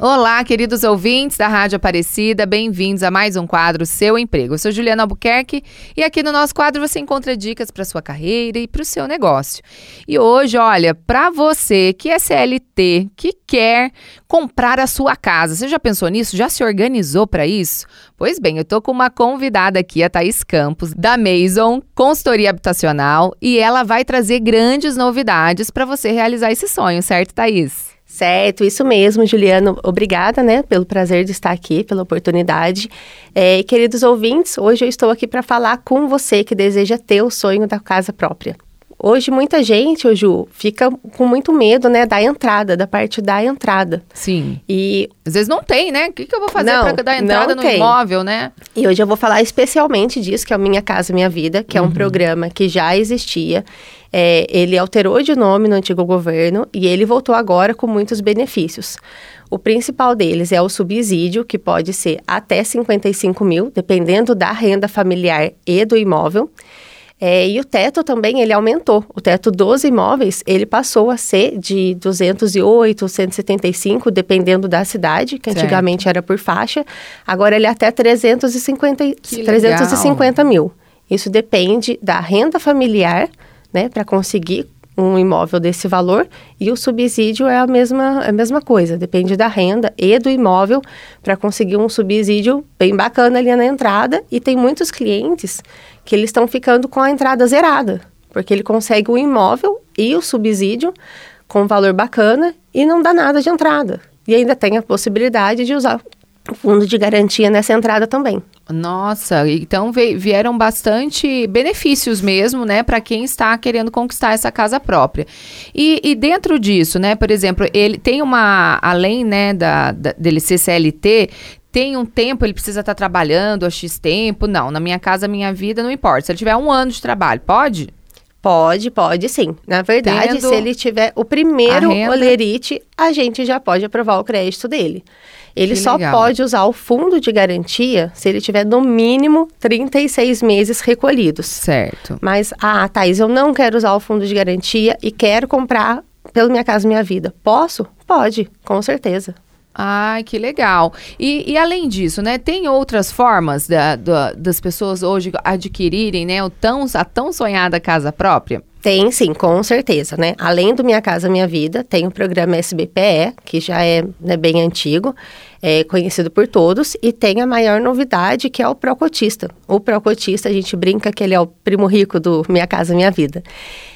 Olá, queridos ouvintes da Rádio Aparecida, bem-vindos a mais um quadro Seu Emprego. Eu sou Juliana Albuquerque e aqui no nosso quadro você encontra dicas para sua carreira e para o seu negócio. E hoje, olha, para você que é CLT, que quer comprar a sua casa, você já pensou nisso? Já se organizou para isso? Pois bem, eu tô com uma convidada aqui, a Thaís Campos, da Maison Consultoria Habitacional, e ela vai trazer grandes novidades para você realizar esse sonho, certo, Thaís? Certo, isso mesmo, Juliano. Obrigada, né, pelo prazer de estar aqui, pela oportunidade. É, queridos ouvintes, hoje eu estou aqui para falar com você que deseja ter o sonho da casa própria. Hoje muita gente, ô Ju, fica com muito medo, né, da entrada, da parte da entrada. Sim. E às vezes não tem, né? O que, que eu vou fazer para dar entrada no tem. imóvel, né? E hoje eu vou falar especialmente disso, que é o Minha Casa Minha Vida, que uhum. é um programa que já existia. É, ele alterou de nome no antigo governo e ele voltou agora com muitos benefícios. O principal deles é o subsídio, que pode ser até 55 mil, dependendo da renda familiar e do imóvel. É, e o teto também, ele aumentou. O teto dos imóveis, ele passou a ser de 208, 175, dependendo da cidade, que certo. antigamente era por faixa. Agora ele é até 350, 350 mil. Isso depende da renda familiar, né, para conseguir um imóvel desse valor e o subsídio é a mesma, a mesma coisa, depende da renda e do imóvel para conseguir um subsídio bem bacana ali na entrada e tem muitos clientes que eles estão ficando com a entrada zerada, porque ele consegue o imóvel e o subsídio com valor bacana e não dá nada de entrada. E ainda tem a possibilidade de usar o fundo de garantia nessa entrada também. Nossa, então vieram bastante benefícios mesmo, né, para quem está querendo conquistar essa casa própria. E, e, dentro disso, né, por exemplo, ele tem uma, além, né, da, da, dele ser CLT, tem um tempo, ele precisa estar tá trabalhando a X tempo? Não, na minha casa, minha vida, não importa. Se ele tiver um ano de trabalho, pode? Pode, pode sim. Na verdade, Tendo se ele tiver o primeiro olerite, a gente já pode aprovar o crédito dele. Ele que só legal. pode usar o fundo de garantia se ele tiver no mínimo 36 meses recolhidos. Certo. Mas, ah, Thaís, eu não quero usar o fundo de garantia e quero comprar pelo Minha Casa Minha Vida. Posso? Pode, com certeza. Ai, que legal. E, e, além disso, né, tem outras formas da, da, das pessoas hoje adquirirem, né, o tão, a tão sonhada casa própria? Tem sim, com certeza, né? Além do Minha Casa Minha Vida, tem o programa SBPE, que já é né, bem antigo, é conhecido por todos, e tem a maior novidade, que é o Procotista. O Procotista, a gente brinca que ele é o primo rico do Minha Casa Minha Vida.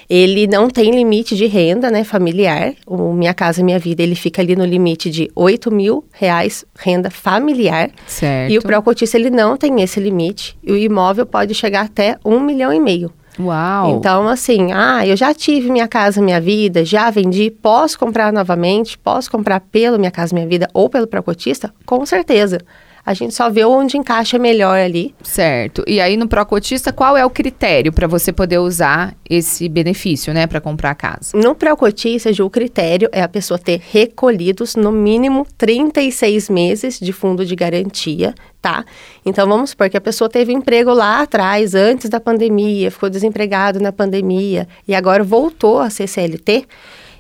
Ele não tem limite de renda, né, familiar. O Minha Casa Minha Vida, ele fica ali no limite de 8 mil reais renda familiar. Certo. E o Procotista, ele não tem esse limite. E o imóvel pode chegar até um milhão e meio. Uau! Então, assim, ah, eu já tive Minha Casa Minha Vida, já vendi, posso comprar novamente, posso comprar pelo Minha Casa Minha Vida ou pelo Procotista? Com certeza a gente só vê onde encaixa melhor ali. Certo. E aí no Procotista, qual é o critério para você poder usar esse benefício, né, para comprar a casa? No Procotista, o critério é a pessoa ter recolhidos no mínimo 36 meses de fundo de garantia, tá? Então vamos supor que a pessoa teve emprego lá atrás, antes da pandemia, ficou desempregado na pandemia e agora voltou a ser CLT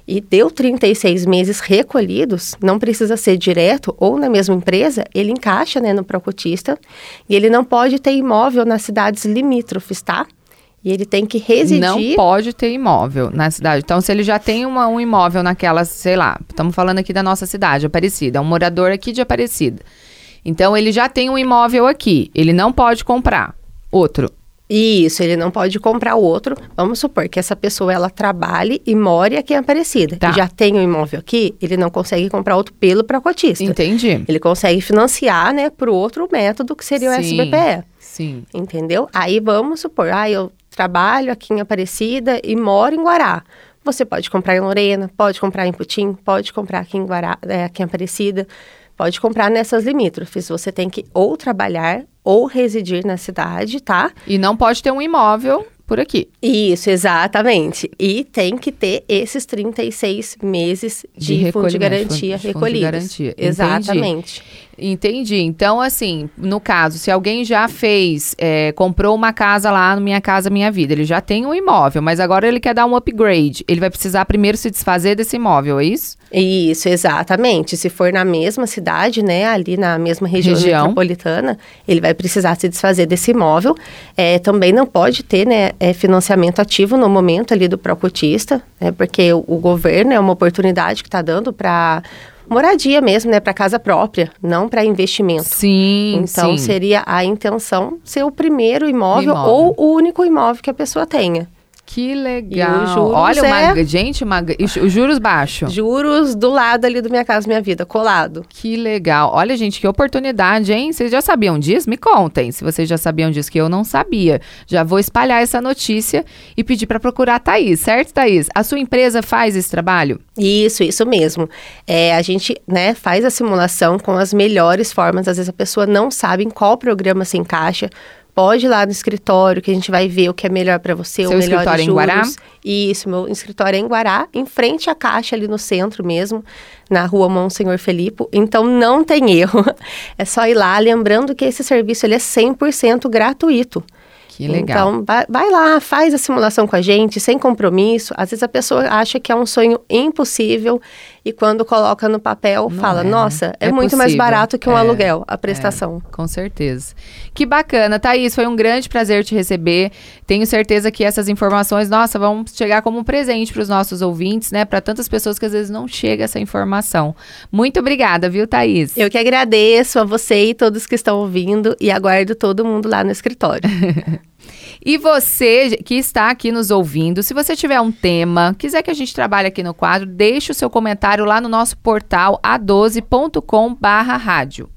e deu 36 meses recolhidos, não precisa ser direto ou na mesma empresa, ele encaixa né, no Procotista e ele não pode ter imóvel nas cidades limítrofes, tá? E ele tem que residir. Não pode ter imóvel na cidade. Então, se ele já tem uma, um imóvel naquela, sei lá, estamos falando aqui da nossa cidade, Aparecida, é um morador aqui de Aparecida. Então, ele já tem um imóvel aqui, ele não pode comprar outro. Isso, ele não pode comprar outro. Vamos supor que essa pessoa ela trabalhe e more aqui em Aparecida. Tá. já tem um imóvel aqui, ele não consegue comprar outro pelo cotista. Entendi. Ele consegue financiar, né, para o outro método que seria Sim. o SBPE. Sim. Entendeu? Aí vamos supor, ah, eu trabalho aqui em Aparecida e moro em Guará. Você pode comprar em Lorena, pode comprar em Putim, pode comprar aqui em Guará, é, aqui em Aparecida, pode comprar nessas limítrofes. Você tem que ou trabalhar ou residir na cidade, tá? E não pode ter um imóvel por aqui. Isso, exatamente. E tem que ter esses 36 meses de, de fundo de garantia recolhidos. Garantia. Exatamente. Entendi. Então, assim, no caso, se alguém já fez, é, comprou uma casa lá no Minha Casa Minha Vida, ele já tem um imóvel, mas agora ele quer dar um upgrade. Ele vai precisar primeiro se desfazer desse imóvel, é isso? Isso, exatamente. Se for na mesma cidade, né, ali na mesma região, região. metropolitana, ele vai precisar se desfazer desse imóvel. É, também não pode ter, né, é, financiamento ativo no momento ali do procotista, né, porque o, o governo é uma oportunidade que está dando para moradia mesmo, né, para casa própria, não para investimento. Sim. Então sim. seria a intenção ser o primeiro imóvel, imóvel, ou o único imóvel que a pessoa tenha. Que legal. Olha, uma, é... gente, uma, os juros baixos. Juros do lado ali do Minha Casa Minha Vida, colado. Que legal. Olha, gente, que oportunidade, hein? Vocês já sabiam disso? Me contem se vocês já sabiam disso, que eu não sabia. Já vou espalhar essa notícia e pedir para procurar a Thaís, certo, Thaís? A sua empresa faz esse trabalho? Isso, isso mesmo. É, a gente né, faz a simulação com as melhores formas. Às vezes a pessoa não sabe em qual programa se encaixa pode ir lá no escritório que a gente vai ver o que é melhor para você, Seu o melhor escritório juros. em Guará? Isso, meu escritório é em Guará, em frente à caixa ali no centro mesmo, na rua Monsenhor Felipe. Então não tem erro. É só ir lá, lembrando que esse serviço ele é 100% gratuito. Que legal. Então, vai, vai, lá, faz a simulação com a gente, sem compromisso. Às vezes a pessoa acha que é um sonho impossível e quando coloca no papel, Não fala: é, né? Nossa, é, é muito possível. mais barato que um é, aluguel, a prestação. É, com certeza. Que bacana, Thaís. Foi um grande prazer te receber. Tenho certeza que essas informações, nossa, vão chegar como um presente para os nossos ouvintes, né? Para tantas pessoas que às vezes não chega essa informação. Muito obrigada, viu, Thaís? Eu que agradeço a você e todos que estão ouvindo e aguardo todo mundo lá no escritório. E você que está aqui nos ouvindo, se você tiver um tema, quiser que a gente trabalhe aqui no quadro, deixe o seu comentário lá no nosso portal a12.com/rádio.